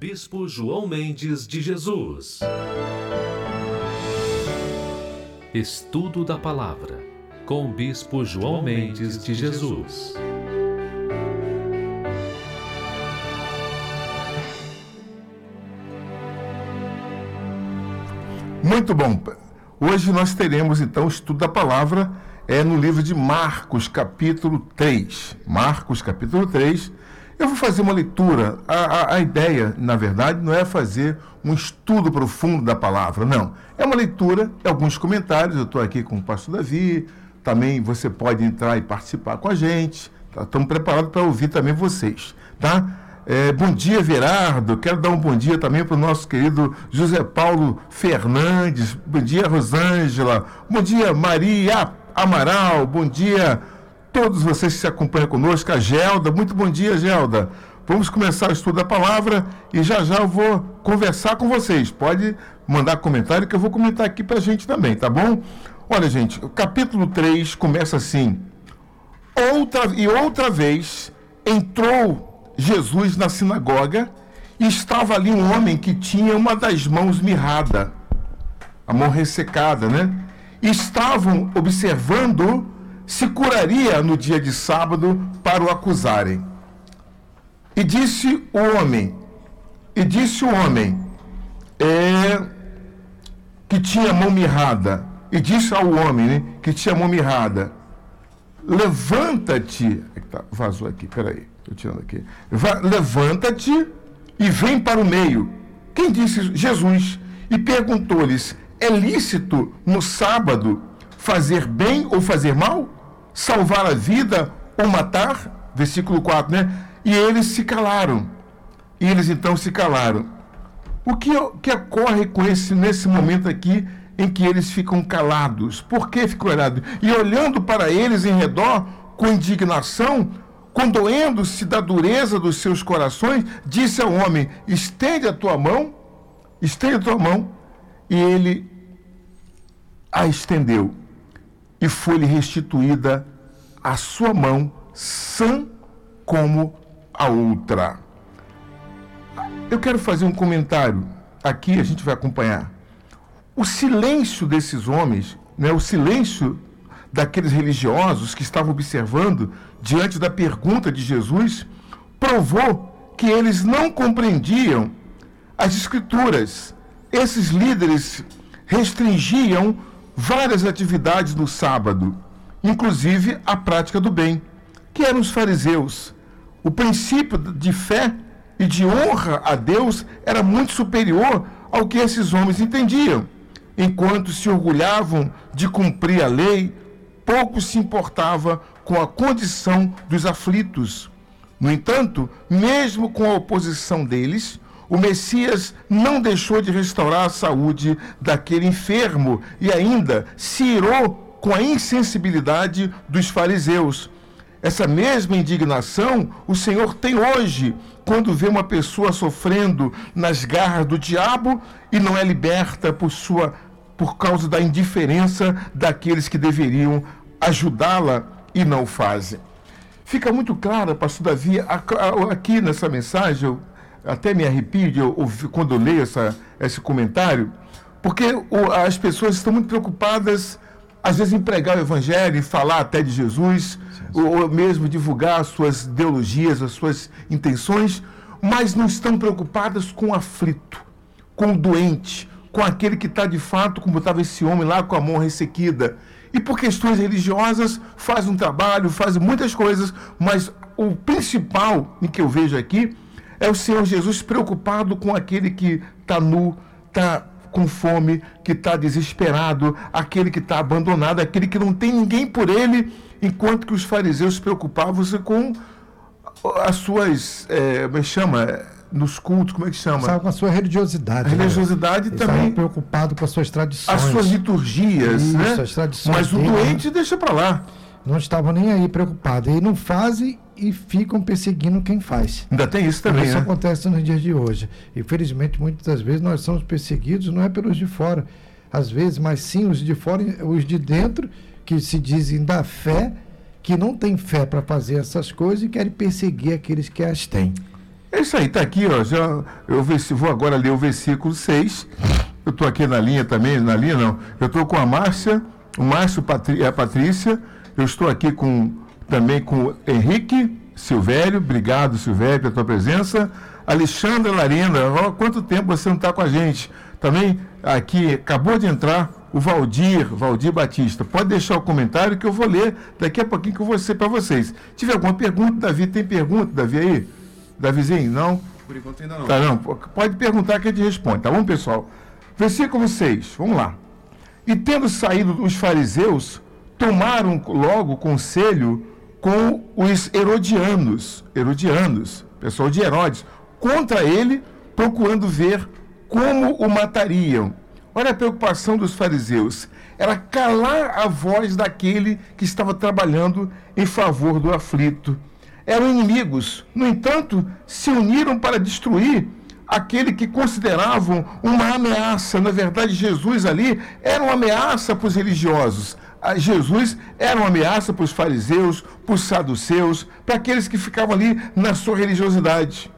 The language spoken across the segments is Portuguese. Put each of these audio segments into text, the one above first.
Bispo João Mendes de Jesus. Estudo da Palavra, com o Bispo João Mendes de Jesus. Muito bom. Hoje nós teremos então o estudo da palavra é no livro de Marcos, capítulo 3. Marcos, capítulo 3. Eu vou fazer uma leitura. A, a, a ideia, na verdade, não é fazer um estudo profundo da palavra, não. É uma leitura, é alguns comentários. Eu estou aqui com o pastor Davi. Também você pode entrar e participar com a gente. Tá? Estamos preparados para ouvir também vocês, tá? É, bom dia, Verardo. Quero dar um bom dia também para o nosso querido José Paulo Fernandes. Bom dia, Rosângela. Bom dia, Maria Amaral. Bom dia, todos vocês que se acompanham conosco. A Gelda. Muito bom dia, Gelda. Vamos começar o estudo da palavra e já já eu vou conversar com vocês. Pode mandar comentário que eu vou comentar aqui para a gente também, tá bom? Olha, gente, o capítulo 3 começa assim. Outra e outra vez entrou Jesus na sinagoga e estava ali um homem que tinha uma das mãos mirrada, a mão ressecada, né? E estavam observando se curaria no dia de sábado para o acusarem. E disse o homem, e disse o homem, é, que tinha mão mirrada, e disse ao homem né, que tinha mão mirrada, levanta-te, tá, vazou aqui, peraí. Estou tirando aqui. Levanta-te e vem para o meio. Quem disse? Jesus. E perguntou-lhes: É lícito no sábado fazer bem ou fazer mal? Salvar a vida ou matar? Versículo 4, né? E eles se calaram. E eles então se calaram. O que, que ocorre com esse nesse momento aqui em que eles ficam calados? Por que ficam calados? E olhando para eles em redor com indignação, condoendo-se da dureza dos seus corações, disse ao homem: estende a tua mão, estende a tua mão. E ele a estendeu, e foi-lhe restituída a sua mão, sã como a outra. Eu quero fazer um comentário aqui, a gente vai acompanhar. O silêncio desses homens, né, o silêncio daqueles religiosos que estavam observando diante da pergunta de Jesus, provou que eles não compreendiam as Escrituras. Esses líderes restringiam várias atividades no sábado, inclusive a prática do bem, que eram os fariseus. O princípio de fé e de honra a Deus era muito superior ao que esses homens entendiam. Enquanto se orgulhavam de cumprir a lei, pouco se importava com a condição dos aflitos. No entanto, mesmo com a oposição deles, o Messias não deixou de restaurar a saúde daquele enfermo e ainda se irou com a insensibilidade dos fariseus. Essa mesma indignação o Senhor tem hoje quando vê uma pessoa sofrendo nas garras do diabo e não é liberta por sua por causa da indiferença daqueles que deveriam ajudá-la e não fazem. Fica muito claro, pastor Davi, aqui nessa mensagem, eu até me arrepio eu, quando eu leio essa, esse comentário, porque as pessoas estão muito preocupadas, às vezes, em pregar o evangelho, em falar até de Jesus, ou, ou mesmo divulgar as suas ideologias, as suas intenções, mas não estão preocupadas com o aflito, com o doente, com aquele que está de fato, como estava esse homem lá com a mão ressequida. E por questões religiosas faz um trabalho, faz muitas coisas, mas o principal em que eu vejo aqui é o Senhor Jesus preocupado com aquele que está nu, está com fome, que está desesperado, aquele que está abandonado, aquele que não tem ninguém por ele, enquanto que os fariseus se preocupavam-se com as suas, é, como é que chama? nos cultos, como é que chama? Estava com a sua religiosidade. A religiosidade né? também. preocupado com as suas tradições. As suas liturgias, Isso, né? As tradições Mas o dele, doente né? deixa para lá. Não estavam nem aí preocupados. E não fazem e ficam perseguindo quem faz. Ainda tem isso também, Isso né? acontece nos dias de hoje. Infelizmente, muitas das vezes nós somos perseguidos não é pelos de fora, às vezes, mas sim os de fora, os de dentro, que se dizem da fé, que não têm fé para fazer essas coisas e querem perseguir aqueles que as têm. É isso aí, está aqui, ó. Já, eu vou agora ler o versículo 6. Eu estou aqui na linha também, na linha não. Eu estou com a Márcia, o Márcio e a Patrícia. Eu estou aqui com também com o Henrique Silvério. Obrigado, Silvério, pela tua presença. Alexandra Larina, ó, quanto tempo você não está com a gente? Também aqui acabou de entrar o Valdir, Valdir Batista. Pode deixar o comentário que eu vou ler daqui a pouquinho que eu vou ser para vocês. Tiver alguma pergunta, Davi, tem pergunta, Davi aí? Davizinho, não? Por enquanto ainda não. Tá, não. Pode perguntar que a gente responde, tá bom, pessoal? Versículo 6, vamos lá. E tendo saído os fariseus, tomaram logo conselho com os herodianos, herodianos, pessoal de Herodes, contra ele, procurando ver como o matariam. Olha a preocupação dos fariseus. Era calar a voz daquele que estava trabalhando em favor do aflito. Eram inimigos, no entanto, se uniram para destruir aquele que consideravam uma ameaça. Na verdade, Jesus ali era uma ameaça para os religiosos. Jesus era uma ameaça para os fariseus, para os saduceus, para aqueles que ficavam ali na sua religiosidade.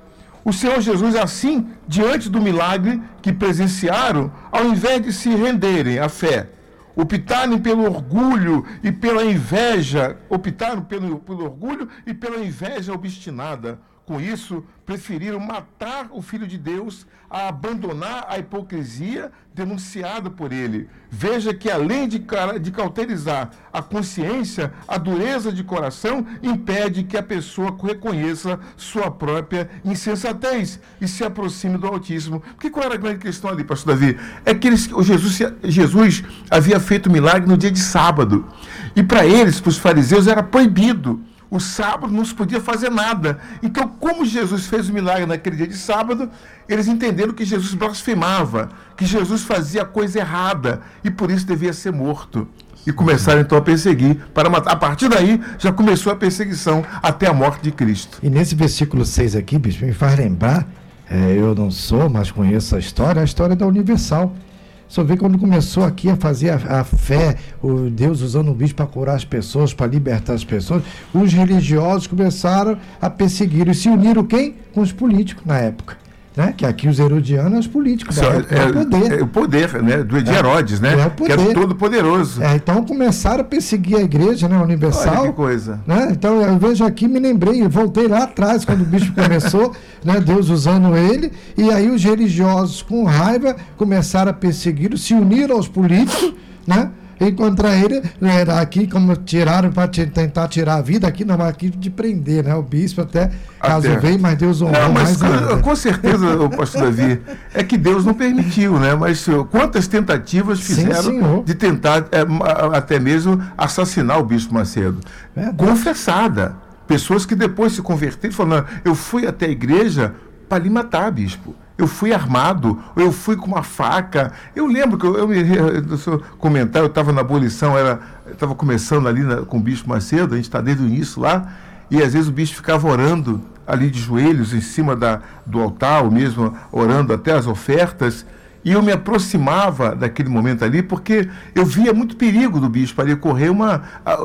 O Senhor Jesus, assim, diante do milagre que presenciaram, ao invés de se renderem à fé, optaram pelo orgulho e pela inveja, optaram pelo, pelo orgulho e pela inveja obstinada. Com isso, preferiram matar o Filho de Deus a abandonar a hipocrisia denunciada por ele. Veja que, além de, de cauterizar a consciência, a dureza de coração impede que a pessoa reconheça sua própria insensatez e se aproxime do Altíssimo. Porque qual era a grande questão ali, pastor Davi? É que eles, o Jesus, Jesus havia feito milagre no dia de sábado. E para eles, para os fariseus, era proibido o sábado não se podia fazer nada. Então, como Jesus fez o milagre naquele dia de sábado, eles entenderam que Jesus blasfemava, que Jesus fazia coisa errada e por isso devia ser morto. E começaram então a perseguir para matar. A partir daí já começou a perseguição até a morte de Cristo. E nesse versículo 6 aqui, bispo, me faz lembrar, é, eu não sou, mas conheço a história, a história da Universal. Só vê quando começou aqui a fazer a, a fé, o Deus usando o bicho para curar as pessoas, para libertar as pessoas, os religiosos começaram a perseguir e se uniram quem? Com os políticos na época. Né? Que aqui os herodianos, os políticos, Só, é, é, o poder. É o poder, né? Do de é, Herodes, né? É o poder. Que era todo poderoso. É, então começaram a perseguir a igreja, né? Universal. Olha que coisa. Né? Então eu vejo aqui, me lembrei, voltei lá atrás, quando o bicho começou, né? Deus usando ele, e aí os religiosos, com raiva, começaram a perseguir, se uniram aos políticos, né? Encontrar ele, né, aqui como tiraram para tentar tirar a vida, aqui não, aqui de prender, né? O bispo até, caso até. veio, mas Deus honrou não, mas mais com, com certeza, o pastor Davi, é que Deus não permitiu, né? Mas quantas tentativas fizeram Sim, de tentar é, até mesmo assassinar o bispo Macedo? É, Confessada. Pessoas que depois se converteram e falaram, eu fui até a igreja para lhe matar, bispo eu fui armado, eu fui com uma faca. Eu lembro que eu, eu me do seu comentário, eu estava na abolição, era estava começando ali na, com o Bispo Macedo, a gente está desde o início lá, e às vezes o bicho ficava orando ali de joelhos em cima da, do altar, ou mesmo orando até as ofertas. E eu me aproximava daquele momento ali porque eu via muito perigo do bispo ali correr uma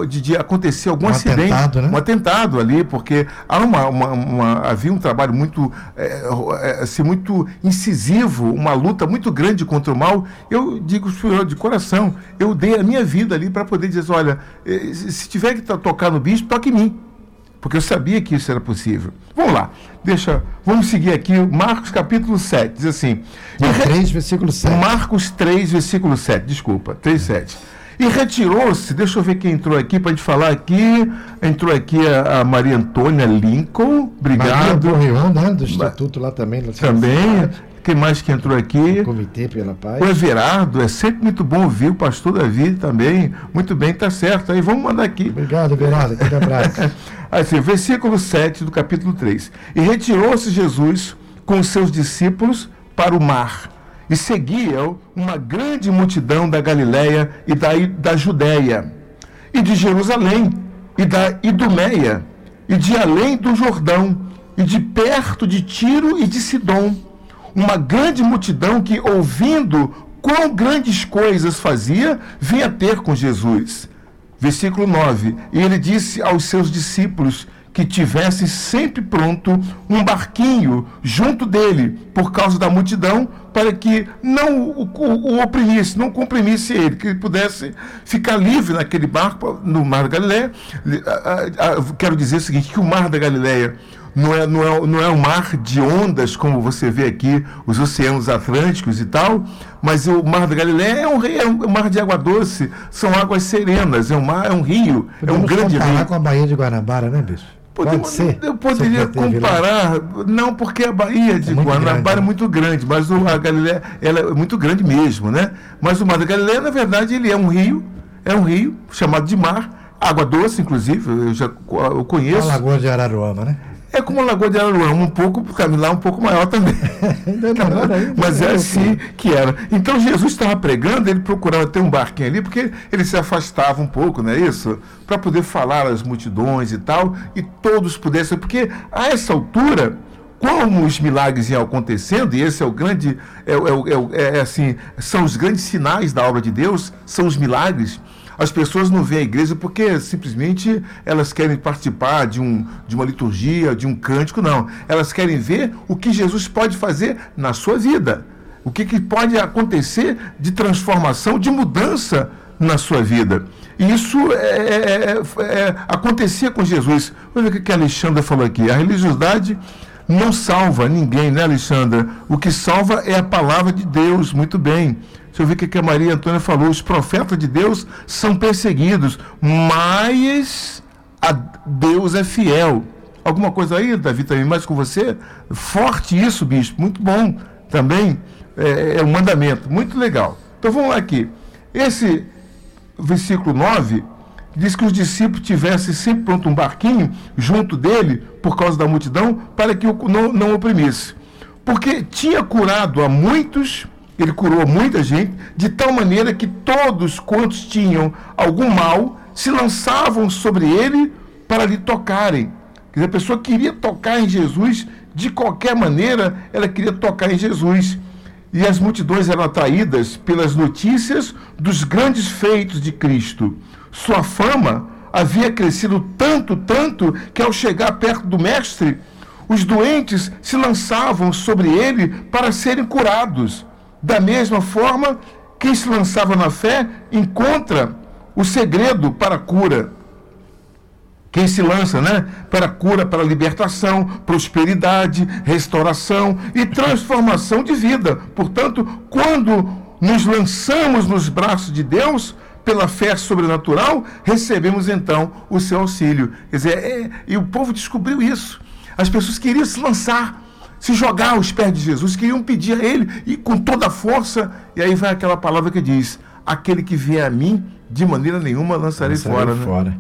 de, de acontecer algum um acidente, atentado, né? um atentado ali, porque há uma, uma, uma havia um trabalho muito é, é, assim, muito incisivo, uma luta muito grande contra o mal. Eu digo de coração, eu dei a minha vida ali para poder dizer, olha, eh, se tiver que tocar no bispo, toque em mim porque eu sabia que isso era possível. Vamos lá, deixa, vamos seguir aqui, Marcos capítulo 7, diz assim. 3, versículo 7. Marcos 3, versículo 7, desculpa, 3, 7. E retirou-se, deixa eu ver quem entrou aqui para a gente falar aqui. Entrou aqui a, a Maria Antônia Lincoln, obrigado. Maria Borrion, né, do Instituto lá também. Também. Quem mais que entrou aqui? O Comitê pela Paz. O Everardo, é sempre muito bom ouvir o pastor Davi também. Muito bem, tá certo. Aí vamos mandar aqui. Obrigado, Everardo. Aquele abraço. assim, versículo 7 do capítulo 3. E retirou-se Jesus com seus discípulos para o mar. E seguia uma grande multidão da Galiléia e da, da Judéia, e de Jerusalém, e da Idumeia, e de além do Jordão, e de perto de Tiro e de Sidom uma grande multidão que, ouvindo quão grandes coisas fazia, vinha ter com Jesus. Versículo 9: E ele disse aos seus discípulos que tivesse sempre pronto um barquinho junto dele, por causa da multidão, para que não o, o, o oprimisse, não comprimisse ele, que ele pudesse ficar livre naquele barco no Mar da Galileia. Quero dizer o seguinte, que o Mar da Galileia não é, não, é, não é um mar de ondas, como você vê aqui, os oceanos atlânticos e tal, mas o Mar da Galileia é um, é um mar de água doce, são águas serenas, é um mar, é um rio, Podemos é um grande rio. com a Baía de Guanabara, né, bicho? Podemos, ser? Eu poderia comparar, não porque a Baía de é Guanabara grande, é muito grande, mas o, a Galileia ela é muito grande mesmo, né? Mas o Mar da Galileia, na verdade, ele é um rio, é um rio chamado de mar, água doce, inclusive, eu já eu conheço. A Lagoa de Araruama, né? É como a Lagoa de Araruama, um pouco, lá um pouco maior também. Mas é assim que era. Então Jesus estava pregando, ele procurava ter um barquinho ali, porque ele se afastava um pouco, não é isso? Para poder falar às multidões e tal, e todos pudessem, porque a essa altura, como os milagres iam acontecendo, e esse é o grande, é, é, é, é assim, são os grandes sinais da obra de Deus, são os milagres. As pessoas não vêm à igreja porque simplesmente elas querem participar de, um, de uma liturgia, de um cântico, não. Elas querem ver o que Jesus pode fazer na sua vida. O que, que pode acontecer de transformação, de mudança na sua vida. E isso é, é, é, é acontecia com Jesus. Olha o que a Alexandra falou aqui. A religiosidade não salva ninguém, né, Alexandra? O que salva é a palavra de Deus. Muito bem. Deixa eu ver o que a Maria Antônia falou. Os profetas de Deus são perseguidos, mas a Deus é fiel. Alguma coisa aí, Davi, também mais com você? Forte isso, bispo. Muito bom também. É, é um mandamento. Muito legal. Então vamos lá aqui. Esse versículo 9 diz que os discípulos tivessem sempre pronto um barquinho junto dele, por causa da multidão, para que o não, não oprimisse. Porque tinha curado a muitos ele curou muita gente, de tal maneira que todos quantos tinham algum mal se lançavam sobre ele para lhe tocarem. Quer dizer, a pessoa queria tocar em Jesus, de qualquer maneira, ela queria tocar em Jesus. E as multidões eram atraídas pelas notícias dos grandes feitos de Cristo. Sua fama havia crescido tanto, tanto, que ao chegar perto do Mestre, os doentes se lançavam sobre ele para serem curados. Da mesma forma, quem se lançava na fé encontra o segredo para a cura. Quem se lança, né? Para a cura, para a libertação, prosperidade, restauração e transformação de vida. Portanto, quando nos lançamos nos braços de Deus, pela fé sobrenatural, recebemos então o seu auxílio. Quer dizer, é, e o povo descobriu isso. As pessoas queriam se lançar se jogar aos pés de Jesus, queriam pedir a ele e com toda a força, e aí vai aquela palavra que diz: aquele que vier a mim, de maneira nenhuma lançarei, lançarei fora. Né? fora. Né?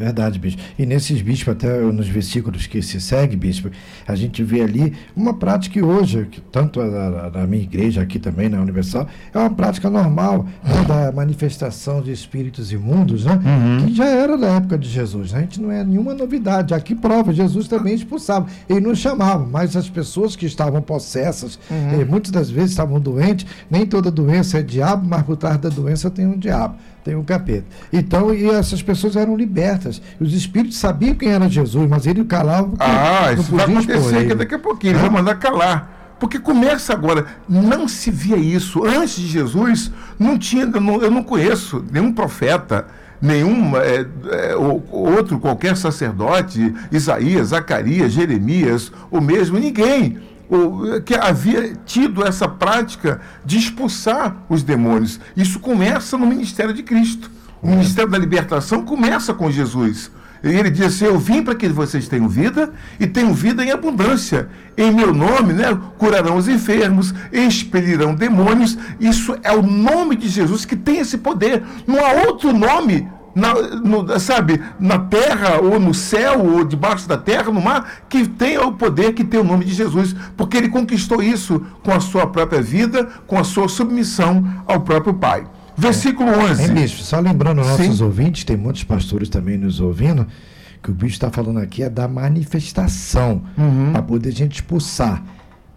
Verdade, bispo. E nesses bispos, até nos versículos que se segue, bispo, a gente vê ali uma prática que hoje, que tanto na minha igreja aqui também, na Universal, é uma prática normal né, da manifestação de espíritos imundos, né? Uhum. Que já era da época de Jesus. Né? A gente não é nenhuma novidade. Aqui prova, Jesus também expulsava. Ele não chamava, mas as pessoas que estavam possessas, uhum. muitas das vezes estavam doentes, nem toda doença é diabo, mas por trás da doença tem um diabo tem um capeta. Então, e essas pessoas eram libertas. Os espíritos sabiam quem era Jesus, mas ele calava. Ah, isso vai acontecer que daqui a pouquinho, ele vai mandar calar. Porque começa agora, não se via isso. Antes de Jesus, não tinha, eu não, eu não conheço nenhum profeta, nenhum é, é, outro qualquer sacerdote, Isaías, Zacarias, Jeremias, ou mesmo ninguém que havia tido essa prática de expulsar os demônios. Isso começa no ministério de Cristo. O ministério da libertação começa com Jesus. E ele diz assim: Eu vim para que vocês tenham vida e tenham vida em abundância. Em meu nome, né, curarão os enfermos, expelirão demônios. Isso é o nome de Jesus que tem esse poder. Não há outro nome na, no, sabe, na terra, ou no céu, ou debaixo da terra, no mar, que tenha o poder que tem o nome de Jesus, porque ele conquistou isso com a sua própria vida, com a sua submissão ao próprio Pai. Versículo 11. É, bicho, só lembrando nossos Sim. ouvintes, tem muitos pastores também nos ouvindo, que o bicho está falando aqui é da manifestação, uhum. para poder a gente expulsar.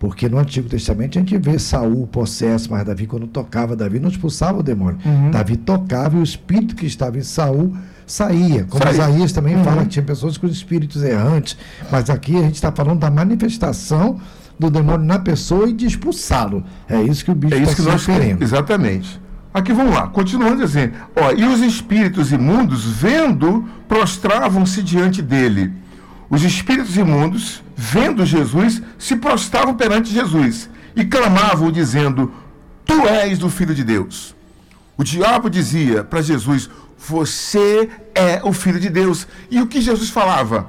Porque no Antigo Testamento a gente vê Saul possesso, mas Davi, quando tocava, Davi não expulsava o demônio. Uhum. Davi tocava e o espírito que estava em Saul saía. Como Saía. Isaías também Uhum. fala que tinha pessoas com espíritos errantes. Mas aqui a gente está falando da manifestação do demônio na pessoa e de expulsá-lo. É isso que o bicho É isso está que nós referindo. Exatamente. Aqui vamos lá, continuando assim. Ó, e os espíritos imundos, vendo, prostravam-se diante dele. Os espíritos imundos, vendo Jesus, se prostravam perante Jesus e clamavam, dizendo: Tu és o Filho de Deus. O diabo dizia para Jesus: Você é o Filho de Deus. E o que Jesus falava?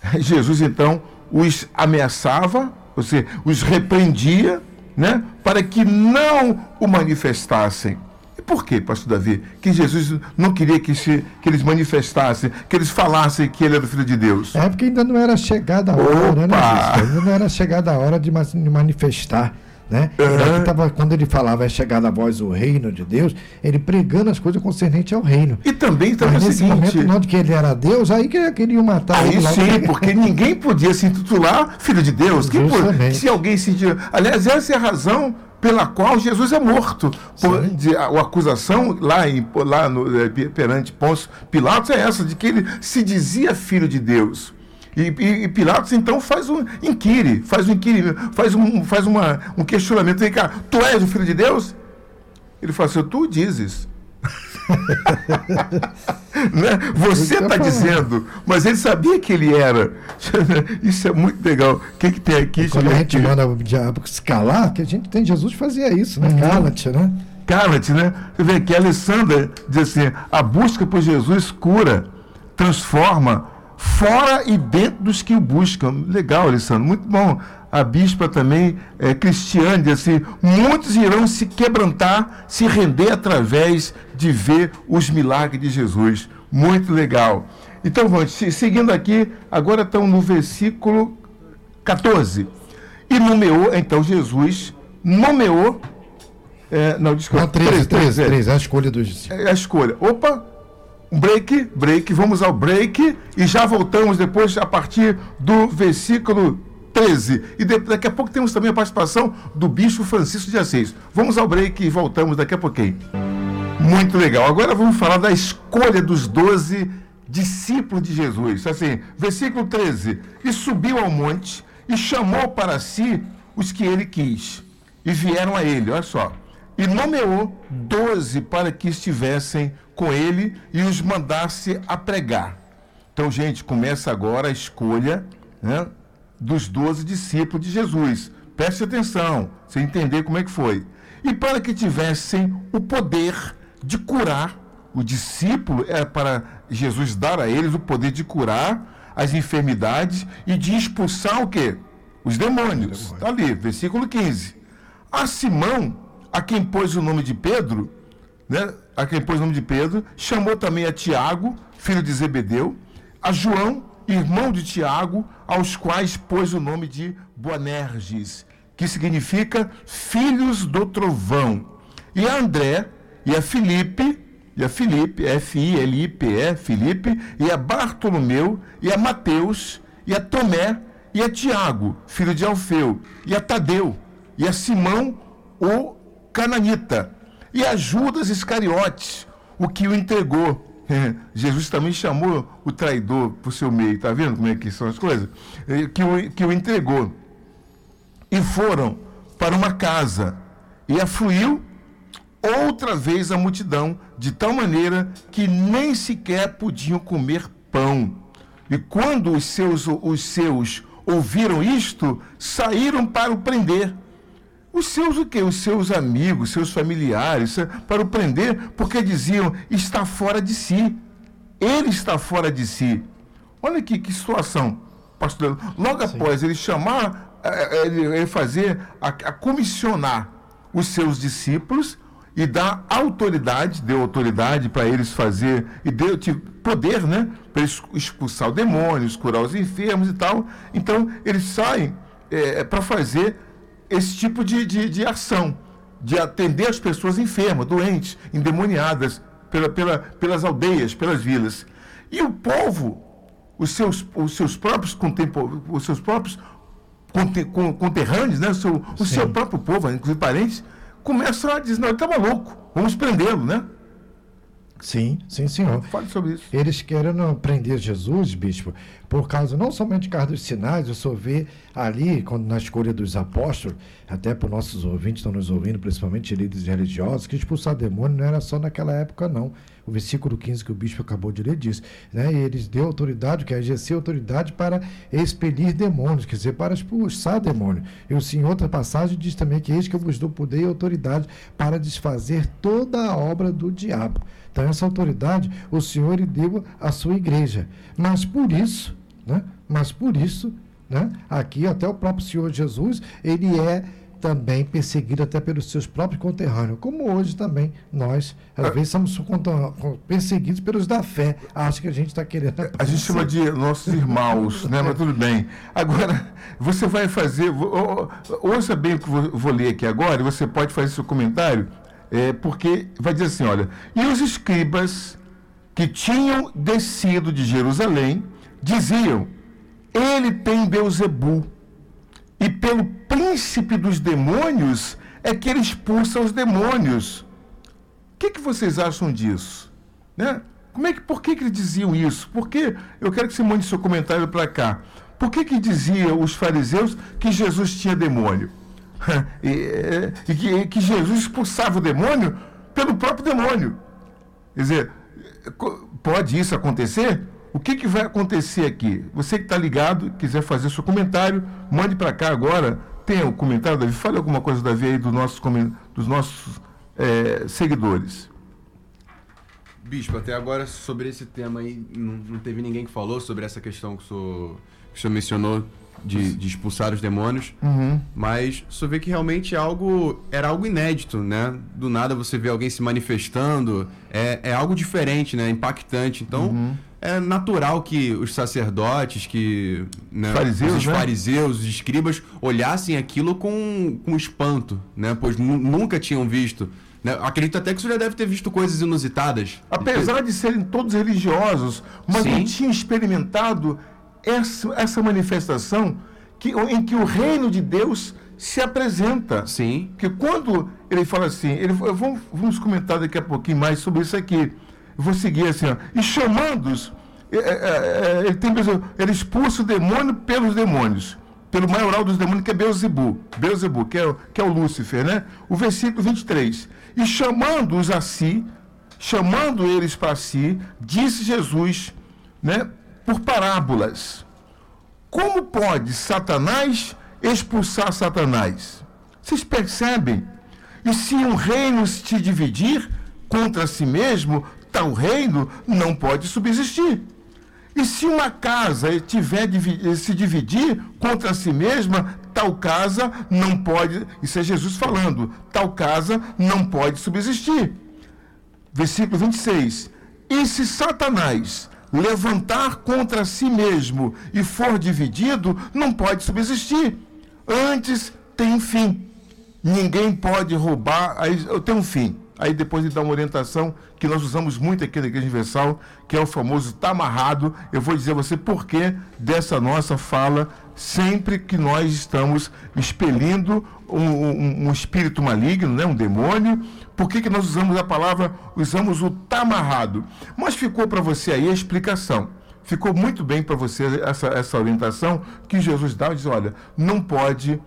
Jesus então os ameaçava, ou seja, os repreendia, né, para que não o manifestassem. Por quê, pastor Davi? Que Jesus não queria que, se, que eles manifestassem, que eles falassem que ele era o filho de Deus. É porque ainda não era chegada a hora, né, Opa! bispo? Ainda não era chegada a hora de ma- de manifestar. Né? Aqui tava, quando ele falava é chegada a voz o reino de Deus, ele pregando as coisas concernentes ao reino. E também é Mas nesse seguinte, momento, não de que ele era Deus, aí que queriam matar Aí ele logo. sim, porque ninguém podia se intitular filho de Deus. Quem se alguém se Aliás, essa é a razão pela qual Jesus é morto. Por, de, a, a acusação lá, em, lá no, eh, pe- perante Pôncio Pilatos é essa, de que ele se dizia filho de Deus. E, e- e Pilatos então faz um inquire, faz um inquire, faz um, faz uma, um questionamento. Vem cá, tu és o filho de Deus? Ele fala assim, tu dizes. né? Você está falando. dizendo, mas ele sabia que ele era. Isso é muito legal. O que, que tem aqui? Eu Quando a gente manda o diabo se calar, que a gente tem Jesus fazia isso, né? Cala-te, né? Cala-te, né? Você vê aqui, Alessandra diz assim: a busca por Jesus cura, transforma, fora e dentro dos que o buscam. Legal, Alessandro, muito bom. A bispa também, é, Cristiane, diz assim: muitos irão se quebrantar, se render através de ver os milagres de Jesus. Muito legal. Então vamos, se- seguindo aqui, agora estão no versículo 14. E nomeou, então Jesus nomeou. é, não, desculpa. Não, 13, 13, é. 13, a escolha dos. É a escolha. Opa, um break, break, vamos ao break e já voltamos depois a partir do versículo 13. E de- daqui a pouco temos também a participação do Bispo Francisco de Assis. Vamos ao break e voltamos daqui a pouquinho. Muito legal. Agora vamos falar da escolha dos doze discípulos de Jesus. Assim, versículo 13. E subiu ao monte e chamou para si os que ele quis. E vieram a ele, olha só. E nomeou doze para que estivessem com ele e os mandasse a pregar. Então, gente, começa agora a escolha né, dos doze discípulos de Jesus. Preste atenção, você entender como é que foi. E para que tivessem o poder de curar, o discípulo é para Jesus dar a eles o poder de curar as enfermidades e de expulsar o quê? Os demônios. Está ali, versículo 15. A Simão, a quem pôs o nome de Pedro, né? a quem pôs o nome de Pedro, chamou também a Tiago, filho de Zebedeu, a João, irmão de Tiago, aos quais pôs o nome de Boanerges, que significa filhos do trovão, e a André, e a Filipe, e a Filipe, F-I-L-I-P-E, Filipe, e a Bartolomeu, e a Mateus, e a Tomé, e a Tiago, filho de Alfeu, e a Tadeu, e a Simão, o cananita, e a Judas Iscariotes, o que o entregou. Jesus também chamou o traidor por seu meio, tá vendo como é que são as coisas? Eh, Que o, que o entregou. E foram para uma casa, e afluiu outra vez a multidão, de tal maneira que nem sequer podiam comer pão. E quando os seus, os seus ouviram isto, saíram para o prender. Os seus o quê? Os seus amigos, seus familiares, eh, para o prender, porque diziam, está fora de si. Ele está fora de si. Olha aqui que situação, pastor. Logo após ele chamar, eh, eh, ele, fazer, a, a comissionar os seus discípulos e dar autoridade, deu autoridade para eles fazer, e deu tipo, poder, né? Para expulsar os demônios, curar os enfermos e tal. Então, eles saem para fazer esse tipo de, de, de ação, de atender as pessoas enfermas, doentes, endemoniadas, pela, pela, pelas aldeias, pelas vilas. E o povo, os seus, os seus próprios os seus próprios conte- con- conterrâneos, né? o, seu, o seu próprio povo, inclusive parentes, começam a dizer, não, ele está maluco, vamos prendê-lo, né? Sim, sim, senhor. Fale sobre isso. Eles querendo prender Jesus, bispo, por causa não somente de causa dos sinais, o senhor vê ali, quando na escolha dos apóstolos, até para os nossos ouvintes estão nos ouvindo, principalmente líderes religiosos, que expulsar demônio não era só naquela época, não. O versículo 15 que o bispo acabou de ler diz, né? Eles deu autoridade, que é exercer autoridade para expelir demônios, quer dizer, para expulsar demônio. E o Senhor, outra passagem, diz também que eis que eu vos dou poder e autoridade para desfazer toda a obra do diabo. Então, essa autoridade o Senhor deu à sua igreja. Mas por isso, né? Mas por isso, né? Aqui até o próprio Senhor Jesus, ele é também perseguido até pelos seus próprios conterrâneos, como hoje também nós, às vezes, somos perseguidos pelos da fé. Acho que a gente está querendo. A gente chama de nossos irmãos, né? Mas tudo bem. Agora, você vai fazer. Ouça bem o que eu vou ler aqui agora, e você pode fazer seu comentário, é, porque vai dizer assim: olha, e os escribas que tinham descido de Jerusalém diziam: Ele tem Beuzebu, e pelo príncipe dos demônios é que ele expulsa os demônios. O que, que vocês acham disso? Né? Como é que, por que, que eles diziam isso? Porque eu quero que você mande seu comentário para cá. Por que, que diziam os fariseus que Jesus tinha demônio? e, e que, que Jesus expulsava o demônio pelo próprio demônio. Quer dizer, pode isso acontecer? O que, que vai acontecer aqui? Você que está ligado, quiser fazer seu comentário, mande para cá agora. Tem o um comentário, Davi? Fale alguma coisa, Davi, aí do nosso, dos nossos é, seguidores. Bispo, até agora sobre esse tema aí, não, não, teve ninguém que falou sobre essa questão que o senhor, que o senhor mencionou de, de, expulsar os demônios, uhum. mas você vê que realmente é algo, era algo inédito, né? Do nada você vê alguém se manifestando, é, é algo diferente, né? Impactante. Então, uhum é natural que os sacerdotes, que né, fariseus, os né? fariseus, os escribas olhassem aquilo com, com espanto, né? Pois nunca tinham visto. Né? Acredito até que você já deve ter visto coisas inusitadas. Apesar de serem todos religiosos, mas Sim. não tinham experimentado essa, essa manifestação que, em que o reino de Deus se apresenta. Sim. Porque quando ele fala assim, ele, vamos, vamos comentar daqui a pouquinho mais sobre isso aqui vou seguir assim, ó, e chamando-os, é, é, é, ele, tem, ele expulsa o demônio pelos demônios, pelo maioral dos demônios, que é Beuzebu, Beuzebu que, é, que é o Lúcifer, né? O versículo 23. E chamando-os a si, chamando eles para si, disse Jesus, né, por parábolas: Como pode Satanás expulsar Satanás? Vocês percebem? E se um reino se dividir contra si mesmo, tal reino não pode subsistir. E se uma casa tiver se dividir contra si mesma, tal casa não pode, isso é Jesus falando, tal casa não pode subsistir. Versículo 26. E se Satanás levantar contra si mesmo e for dividido, não pode subsistir. Antes tem fim. Ninguém pode roubar, aí tem um fim. Aí depois ele dá uma orientação que nós usamos muito aqui na Igreja Universal, que é o famoso tá amarrado. Eu vou dizer a você por que dessa nossa fala sempre que nós estamos expelindo um, um, um espírito maligno, né, um demônio. Por que, que nós usamos a palavra, usamos o tá amarrado? Mas ficou para você aí a explicação. Ficou muito bem para você essa, essa orientação que Jesus dá. Diz, olha, não pode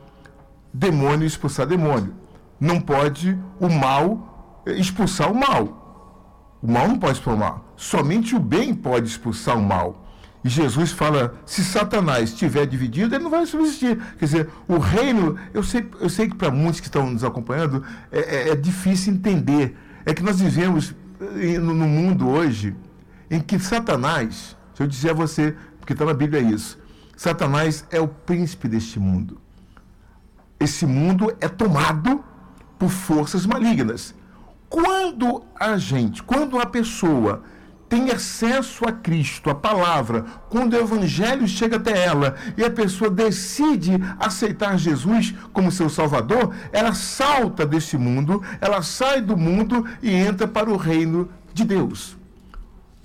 demônio expulsar demônio. Não pode o mal expulsar o mal. O mal não pode expulsar o mal. Somente o bem pode expulsar o mal. E Jesus fala: se Satanás estiver dividido, ele não vai subsistir. Quer dizer, o reino, eu sei, eu sei que para muitos que estão nos acompanhando é, é, é, difícil entender. É que nós vivemos eh, no, mundo hoje em que Satanás, se eu dizer a você, porque está na Bíblia isso, Satanás é o príncipe deste mundo. Esse mundo é tomado por forças malignas. Quando a gente, quando a pessoa tem acesso a Cristo, a palavra, quando o evangelho chega até ela e a pessoa decide aceitar Jesus como seu salvador, ela salta desse mundo, ela sai do mundo e entra para o reino de Deus.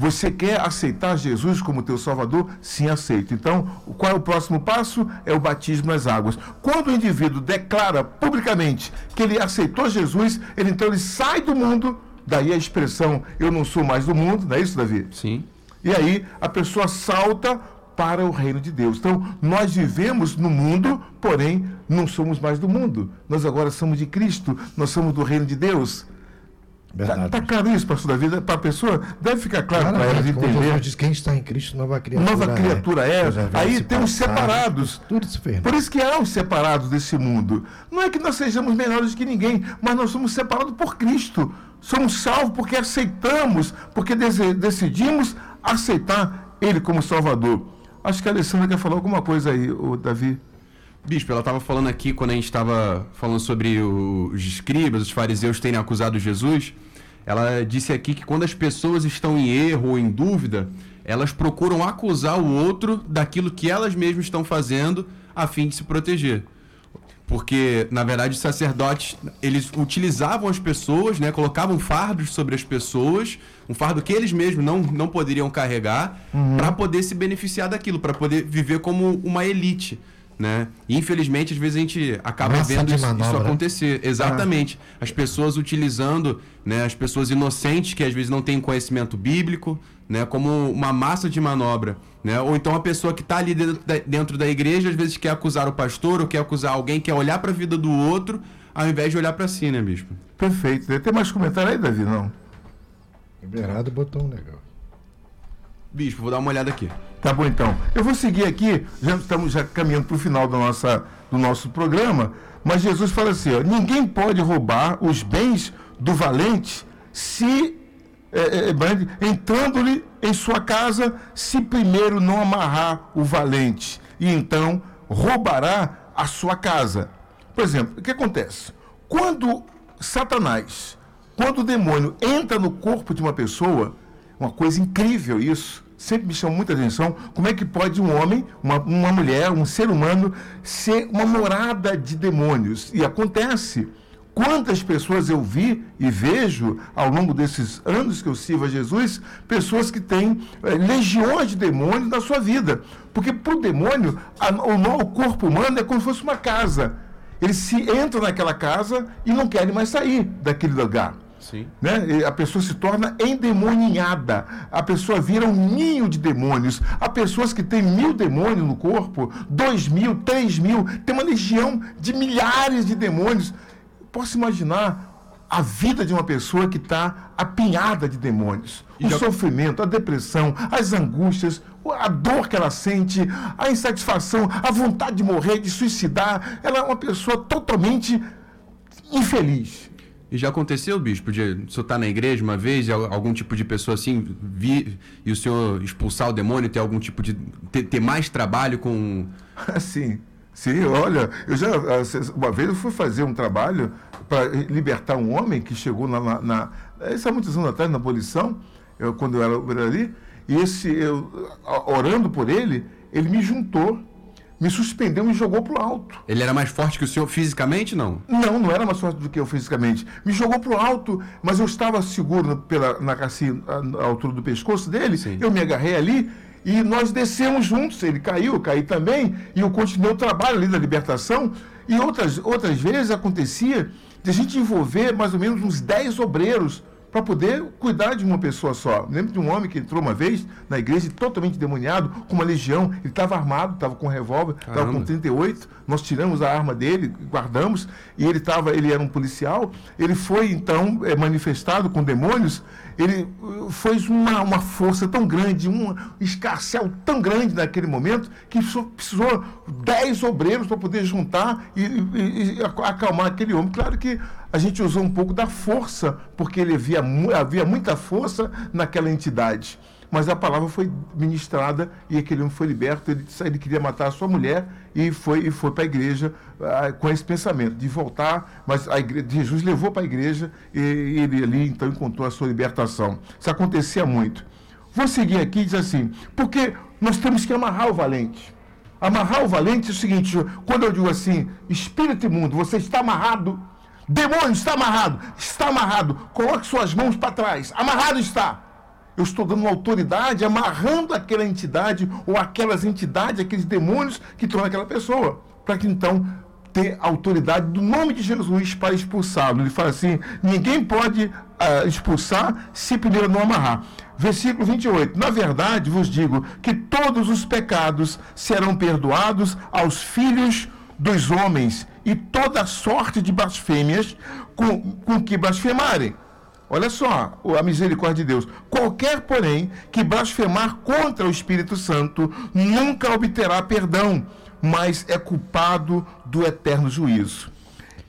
Você quer aceitar Jesus como teu Salvador? Sim, aceito. Então, qual é o próximo passo? É o batismo nas águas. Quando o indivíduo declara publicamente que ele aceitou Jesus, ele então ele sai do mundo daí a expressão eu não sou mais do mundo, não é isso, Davi? Sim. E aí a pessoa salta para o reino de Deus. Então, nós vivemos no mundo, porém não somos mais do mundo. Nós agora somos de Cristo, nós somos do reino de Deus. Está tá claro isso, pastor Davi? Para a pessoa, deve ficar claro para ela entender. Jesus diz, quem está em Cristo, nova criatura Nova criatura é. Velhas Aí tem os separados. Tudo se fez. Por isso que há os separados desse mundo. Não é que nós sejamos melhores que ninguém, mas nós somos separados por Cristo. Somos salvos porque aceitamos, porque decidimos aceitar Ele como Salvador. Acho que a Alessandra quer falar alguma coisa aí, o Davi. Bispo, ela estava falando aqui quando a gente estava falando sobre os escribas, os fariseus terem acusado Jesus. Ela disse aqui que quando as pessoas estão em erro ou em dúvida, elas procuram acusar o outro daquilo que elas mesmas estão fazendo a fim de se proteger. Porque, na verdade, os sacerdotes, eles utilizavam as pessoas, né? Colocavam fardos sobre as pessoas, um fardo que eles mesmos não, não poderiam carregar, para poder se beneficiar daquilo, para poder viver como uma elite, né? E, infelizmente, às vezes a gente acaba Massa vendo de isso, isso acontecer. Exatamente. As pessoas utilizando, né? As pessoas inocentes que às vezes não têm conhecimento bíblico, né? Como uma massa de manobra, né? Ou então a pessoa que está ali dentro da, dentro da igreja às vezes quer acusar o pastor ou quer acusar alguém, quer olhar para a vida do outro, ao invés de olhar para si, né, bispo? Perfeito. Tem mais comentário aí, Davi? Não. Liberado botou um legal. Bispo, vou dar uma olhada aqui. Tá bom então. Eu vou seguir aqui, já estamos já caminhando para o final da nossa, do nosso programa, mas Jesus fala assim: ó, ninguém pode roubar os bens do valente se é, é, brande, entrando-lhe em sua casa, se primeiro não amarrar o valente, e então roubará a sua casa. Por exemplo, o que acontece? Quando Satanás, quando o demônio entra no corpo de uma pessoa, uma coisa incrível isso. Sempre me chama muita atenção. Como é que pode um homem, uma, uma mulher, um ser humano, ser uma morada de demônios? E acontece. Quantas pessoas eu vi e vejo ao longo desses anos que eu sirvo a Jesus, pessoas que têm eh, legiões de demônios na sua vida. Porque para o demônio, o, o corpo humano é como se fosse uma casa. Eles se entram naquela casa e não querem mais sair daquele lugar Sim. né? E A pessoa se torna endemoninhada. A pessoa vira um ninho de demônios. Há pessoas que têm mil demônios no corpo, dois mil, três mil. Tem uma legião de milhares de demônios. Posso imaginar a vida de uma pessoa que está apinhada de demônios. E O já- sofrimento, a depressão, as angústias, a dor que ela sente, a insatisfação, a vontade de morrer, de suicidar. Ela é uma pessoa totalmente infeliz. E já aconteceu, bispo, de o senhor estar na igreja uma vez e al- algum tipo de pessoa assim vir e o senhor expulsar o demônio, ter algum tipo de. ter, ter mais trabalho com. Sim, sim, olha, eu já ah, uma vez eu fui fazer um trabalho para libertar um homem que chegou na, na, na isso há muitos anos atrás na abolição, eu, quando eu era por ali, e esse eu ah, orando por ele, ele me juntou, me suspendeu e me jogou para o alto. Ele era mais forte que o senhor fisicamente, não? Não, não era mais forte do que eu fisicamente. Me jogou para o alto, mas eu estava seguro pela, na assim, à altura do pescoço dele. Sim. Eu me agarrei ali e nós descemos juntos. Ele caiu, eu caí também. E eu continuei o trabalho ali da libertação. E outras, outras vezes acontecia de a gente envolver mais ou menos uns 10 obreiros para poder cuidar de uma pessoa só. Lembro de um homem que entrou uma vez na igreja totalmente demoniado, com uma legião. Ele estava armado, estava com um revólver, estava com Caramba. 38, nós tiramos a arma dele, guardamos, e ele estava, ele era um policial, ele foi então eh, manifestado com demônios, ele eh, foi uma, uma força tão grande, um escarcel tão grande naquele momento, que precisou- 10 obreiros para poder juntar e, e- e ac- acalmar aquele homem. Claro que a gente usou um pouco da força, porque ele havia, havia muita força naquela entidade mas a palavra foi ministrada e aquele homem foi liberto. Ele, ele queria matar a sua mulher e foi, e foi para a igreja ah, com esse pensamento de voltar, mas a igre- Jesus levou para a igreja e, ele ali então encontrou a sua libertação. Isso acontecia muito. Vou seguir aqui e dizer assim, porque nós temos que amarrar o valente. Amarrar o valente é o seguinte, quando eu digo assim, espírito imundo, você está amarrado, demônio está amarrado, está amarrado, coloque suas mãos para trás, amarrado está. Eu estou dando autoridade, amarrando aquela entidade ou aquelas entidades, aqueles demônios que estão naquela pessoa, para que então ter autoridade do nome de Jesus para expulsá-lo. Ele fala assim: ninguém pode uh, expulsar se primeiro não amarrar. Versículo 28. Na verdade, vos digo que todos os pecados serão perdoados aos filhos dos homens e toda sorte de blasfêmias com, com que blasfemarem. Olha só a misericórdia de Deus. Qualquer, porém, que blasfemar contra o Espírito Santo nunca obterá perdão, mas é culpado do eterno juízo.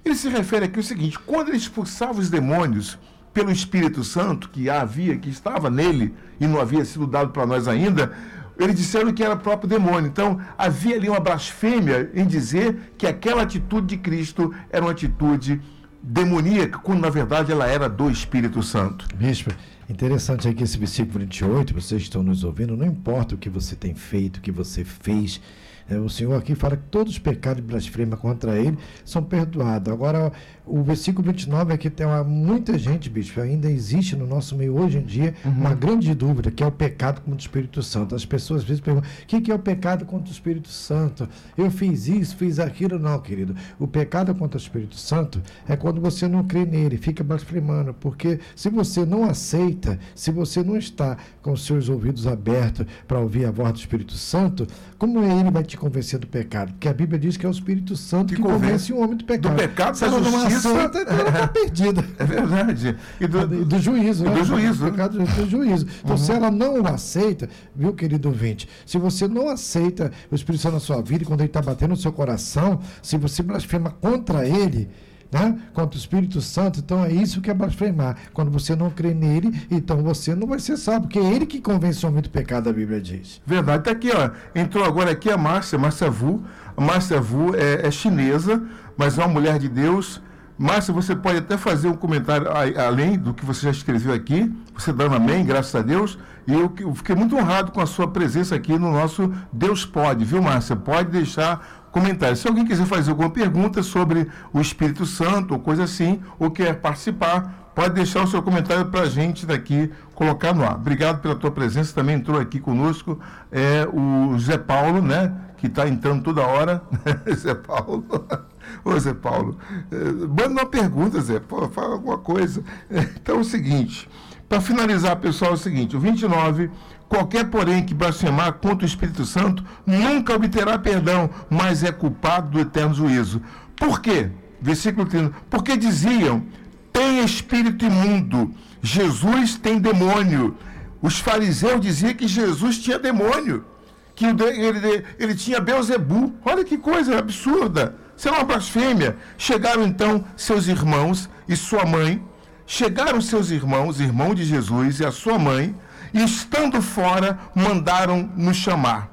Ele se refere aqui ao seguinte: quando ele expulsava os demônios pelo Espírito Santo que havia, que estava nele e não havia sido dado para nós ainda, eles disseram que era o próprio demônio. Então, havia ali uma blasfêmia em dizer que aquela atitude de Cristo era uma atitude demoníaca, quando na verdade ela era do Espírito Santo. Bispo, interessante aqui esse versículo 28, vocês estão nos ouvindo, não importa o que você tem feito, o que você fez, é, o Senhor aqui fala que todos os pecados de blasfêmia contra ele são perdoados. Agora, o versículo 29 aqui tem uma, muita gente, bicho, ainda existe no nosso meio hoje em dia uhum. uma grande dúvida, que é o pecado contra o Espírito Santo. As pessoas às vezes perguntam, o que, que é o pecado contra o Espírito Santo? Eu fiz isso, fiz aquilo. Não, querido. O pecado contra o Espírito Santo é quando você não crê nele, fica blasfemando, porque se você não aceita, se você não está com os seus ouvidos abertos para ouvir a voz do Espírito Santo, como ele vai te convencer do pecado? Porque a Bíblia diz que é o Espírito Santo que, que convence, o homem do pecado. Do pecado, se ela não ela está perdida. É verdade. E do, do, do juízo. E né? do juízo. Do pecado do juízo. Então, uhum. se ela não o aceita, viu, querido ouvinte, se você não aceita o Espírito Santo na sua vida, quando ele está batendo no seu coração, se você blasfema contra ele, né? contra o Espírito Santo, então é isso que é blasfemar. Quando você não crê nele, então você não vai ser salvo, porque é ele que convence o homem do pecado, a Bíblia diz. Verdade. Está aqui, ó. Entrou agora aqui a Márcia, Márcia Vu. A Márcia Vu é, é chinesa, mas é uma mulher de Deus. Márcia, você pode até fazer um comentário além do que você já escreveu aqui, você dando amém, graças a Deus. E eu, eu fiquei muito honrado com a sua presença aqui no nosso Deus Pode, viu, Márcia? Pode deixar comentários. Se alguém quiser fazer alguma pergunta sobre o Espírito Santo ou coisa assim, ou quer participar, pode deixar o seu comentário para a gente daqui colocar no ar. Obrigado pela tua presença. Também entrou aqui conosco é, o Zé Paulo, né? Que está entrando toda hora. Zé Paulo. Ô Zé Paulo, é, manda uma pergunta, Zé. Pô, fala alguma coisa. Então é o seguinte. Para finalizar, pessoal, é o seguinte: o 29 Qualquer, porém, que blasfemar contra o Espírito Santo nunca obterá perdão, mas é culpado do eterno juízo. Por quê? Versículo 30. Porque diziam: tem espírito imundo, Jesus tem demônio. Os fariseus diziam que Jesus tinha demônio, que ele, ele tinha Beuzebu. Olha que coisa absurda. Isso é uma blasfêmia. Chegaram então seus irmãos e sua mãe. Chegaram seus irmãos, irmão de Jesus e a sua mãe e estando fora, mandaram nos chamar.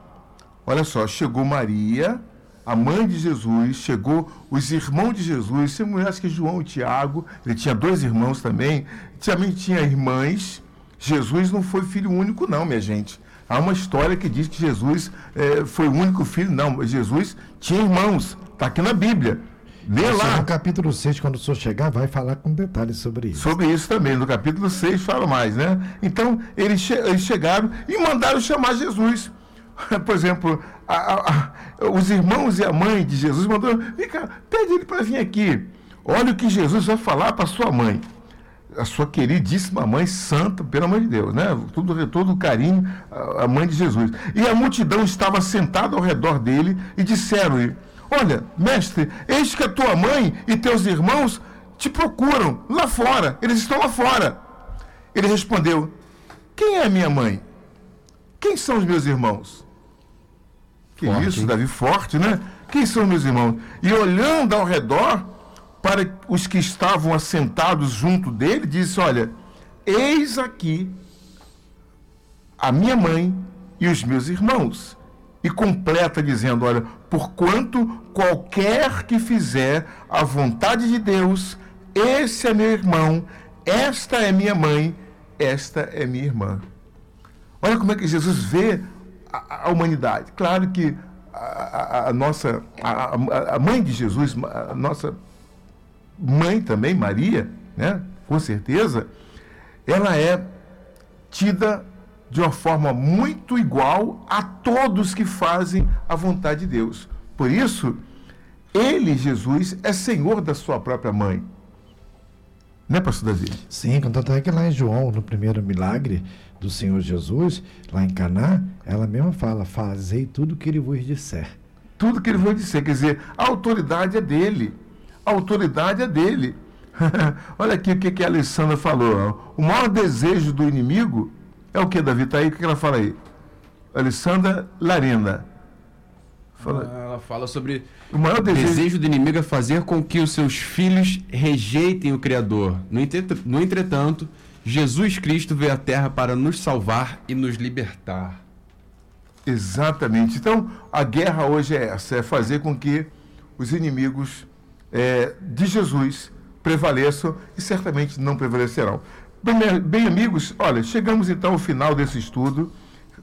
Olha só, chegou Maria, a mãe de Jesus, chegou os irmãos de Jesus, se acho que João e Tiago, ele tinha dois irmãos também, também tinha irmãs. Jesus não foi filho único, não, minha gente. Há uma história que diz que Jesus é, foi o único filho. Não, Jesus tinha irmãos. Está aqui na Bíblia. Lê lá. No capítulo 6, quando o senhor chegar, vai falar com detalhes sobre isso. Sobre isso também. No capítulo 6 fala mais, né? Então, eles, che eles chegaram e mandaram chamar Jesus. Por exemplo, a, a, a, os irmãos e a mãe de Jesus mandaram, vem cá, pede ele para vir aqui. Olha o que Jesus vai falar para sua mãe. A sua queridíssima mãe santa, pelo amor de Deus, né? Todo, todo carinho, a mãe de Jesus. E a multidão estava sentada ao redor dele e disseram-lhe, Olha, mestre, eis que a tua mãe e teus irmãos te procuram lá fora, eles estão lá fora. Ele respondeu: Quem é minha mãe? Quem são os meus irmãos? Que forte, isso? Davi, forte, né? Quem são meus irmãos? E olhando ao redor para os que estavam assentados junto dele, disse: Olha, eis aqui a minha mãe e os meus irmãos. E completa dizendo: Olha, porquanto qualquer que fizer a vontade de Deus, esse é meu irmão, esta é minha mãe, esta é minha irmã. Olha como é que Jesus vê a, a humanidade. Claro que a, a, a nossa, a, mãe de Jesus, a nossa mãe também, Maria, né, com certeza, ela é tida de uma forma muito igual a todos que fazem a vontade de Deus. Por isso, Ele, Jesus, é senhor da sua própria mãe. Né, pastor Davi? Sim, tanto é que lá em João, no primeiro milagre do Senhor Jesus, lá em Caná, ela mesma fala: Fazei tudo o que ele vos disser. Tudo que ele vos disser. Quer dizer, a autoridade é dele. A autoridade é dele. Olha aqui o que, que a Alessandra falou. O maior desejo do inimigo é o que, Davi? Está aí? O que ela fala aí? Alessandra Larina. Fala. Ela fala sobre o maior desejo... desejo do inimigo é fazer com que os seus filhos rejeitem o Criador. No entretanto, Jesus Cristo veio à Terra para nos salvar e nos libertar. Exatamente. Então, a guerra hoje é essa: é fazer com que os inimigos é, de Jesus prevaleçam e certamente não prevalecerão. Bem, bem, amigos, olha, chegamos então ao final desse estudo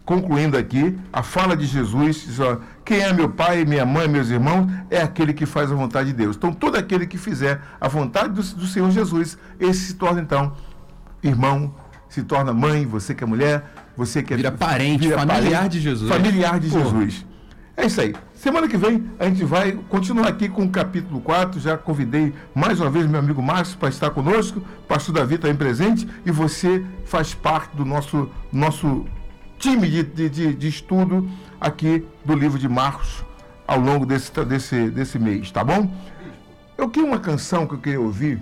concluindo aqui, a fala de Jesus, diz, ó, quem é meu pai, minha mãe, meus irmãos, é aquele que faz a vontade de Deus. Então, todo aquele que fizer a vontade do, do Senhor Jesus, esse se torna, então, irmão, se torna mãe, você que é mulher, você que é... Vira parente, vira familiar parente, de Jesus. Familiar de Pô. Jesus. É isso aí. Semana que vem a gente vai continuar aqui com o capítulo 4. Já convidei mais uma vez meu amigo Márcio para estar conosco. pastor Davi também presente. E você faz parte do nosso, nosso time de, de, de, estudo aqui do livro de Marcos ao longo desse, desse, desse mês, tá bom? Eu queria uma canção que eu queria ouvir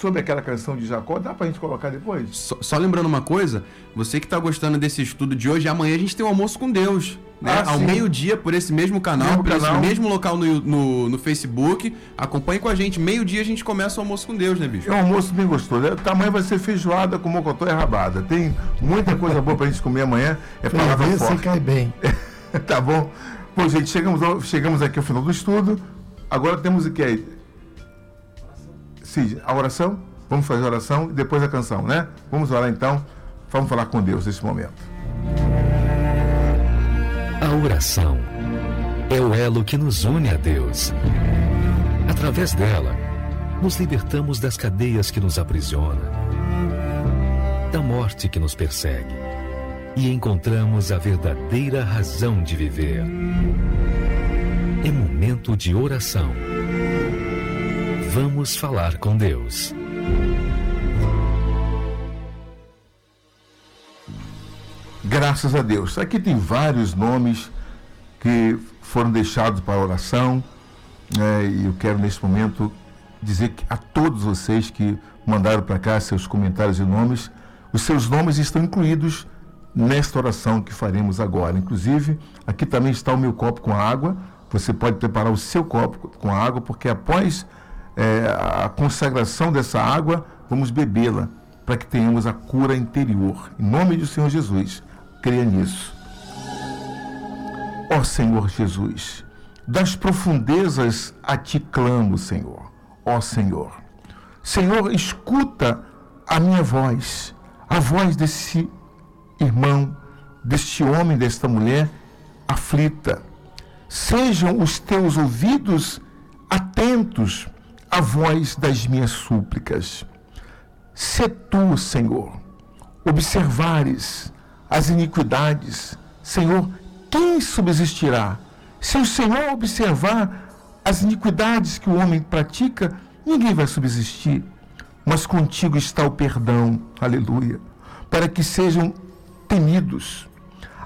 sobre aquela canção de Jacó. Dá pra gente colocar depois? Só, só lembrando uma coisa, você que está gostando desse estudo de hoje, amanhã a gente tem um almoço com Deus. Né? Ah, Ao meio-dia, por esse mesmo canal, mesmo por canal. esse mesmo local no, no, no, Facebook. Acompanhe com a gente. Meio-dia a gente começa o almoço com Deus, né, bicho? É um almoço bem gostoso. O tamanho vai ser feijoada com mocotó e rabada. Tem muita coisa boa pra gente comer amanhã. É palavra forte. Você cai bem. tá bom? Bom, gente, chegamos, chegamos aqui ao final do estudo. Agora temos o que aí? Cid, a oração? Vamos fazer a oração e depois a canção, né? Vamos orar então. Vamos falar com Deus nesse momento. A oração é o elo que nos une a Deus. Através dela, nos libertamos das cadeias que nos aprisionam, da morte que nos persegue e encontramos a verdadeira razão de viver. É momento de oração. Vamos falar com Deus. Graças a Deus. Aqui tem vários nomes que foram deixados para oração. É, e eu quero, nesse momento, dizer a todos vocês que mandaram para cá seus comentários e nomes, os seus nomes estão incluídos nesta oração que faremos agora. Inclusive, aqui também está o meu copo com água. Você pode preparar o seu copo com água, porque após é, a consagração dessa água, vamos bebê-la para que tenhamos a cura interior. Em nome do Senhor Jesus creia nisso. Ó Senhor Jesus, das profundezas a ti clamo, Senhor. Ó Senhor. Senhor, escuta a minha voz, a voz desse irmão, deste homem, desta mulher aflita. Sejam os teus ouvidos atentos à voz das minhas súplicas. Se tu, Senhor, observares as iniquidades. Senhor, quem subsistirá? Se o Senhor observar as iniquidades que o homem pratica, ninguém vai subsistir. Mas contigo está o perdão, aleluia, para que sejam temidos.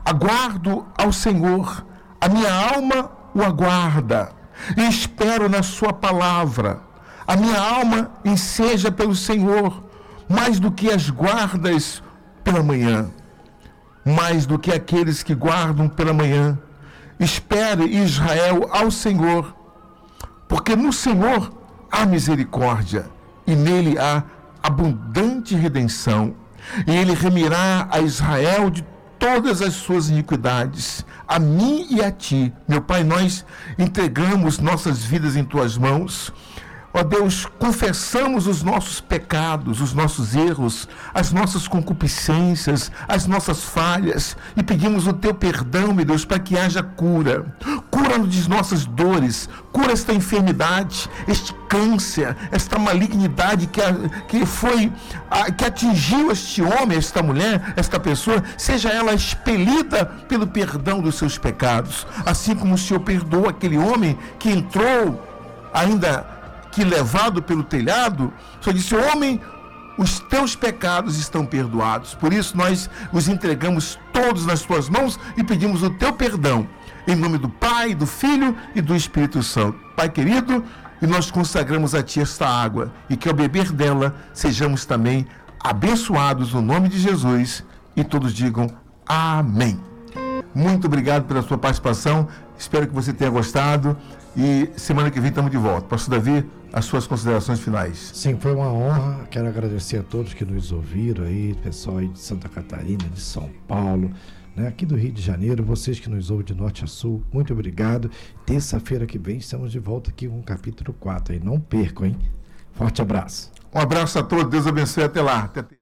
Aguardo ao Senhor, a minha alma o aguarda, e espero na Sua palavra. A minha alma enseja pelo Senhor, mais do que as guardas pela manhã mais do que aqueles que guardam pela manhã. Espere Israel ao Senhor, porque no Senhor há misericórdia e nele há abundante redenção. E ele remirá a Israel de todas as suas iniquidades, a mim e a ti. Meu Pai, nós entregamos nossas vidas em tuas mãos Ó Deus, confessamos os nossos pecados, os nossos erros, as nossas concupiscências, as nossas falhas e pedimos o teu perdão, meu Deus, para que haja cura. Cura-nos de nossas dores, cura esta enfermidade, este câncer, esta malignidade que, que foi, que atingiu este homem, esta mulher, esta pessoa, seja ela expelida pelo perdão dos seus pecados, assim como o Senhor perdoou aquele homem que entrou ainda que levado pelo telhado, só disse: Homem, os teus pecados estão perdoados. Por isso nós os entregamos todos nas tuas mãos e pedimos o teu perdão. Em nome do Pai, do Filho e do Espírito Santo. Pai querido, e nós consagramos a Ti esta água e que ao beber dela sejamos também abençoados no nome de Jesus e todos digam amém. Muito obrigado pela sua participação. Espero que você tenha gostado e semana que vem estamos de volta. Pastor Davi, as suas considerações finais. Sim, foi uma honra. Quero agradecer a todos que nos ouviram aí, pessoal aí de Santa Catarina, de São Paulo, né, aqui do Rio de Janeiro, vocês que nos ouvem de norte a sul, muito obrigado. Terça-feira que vem estamos de volta aqui com o capítulo 4 aí. Não percam, hein? Forte abraço. Um abraço a todos, Deus abençoe até lá. Até